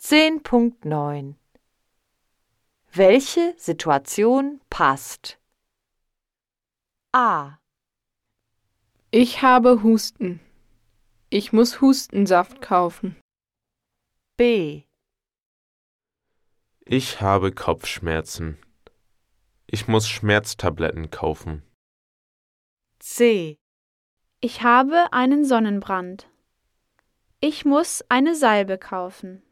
10.9 Welche Situation passt? A. Ich habe Husten. Ich muss Hustensaft kaufen. B. Ich habe Kopfschmerzen. Ich muss Schmerztabletten kaufen. C. Ich habe einen Sonnenbrand. Ich muss eine Salbe kaufen.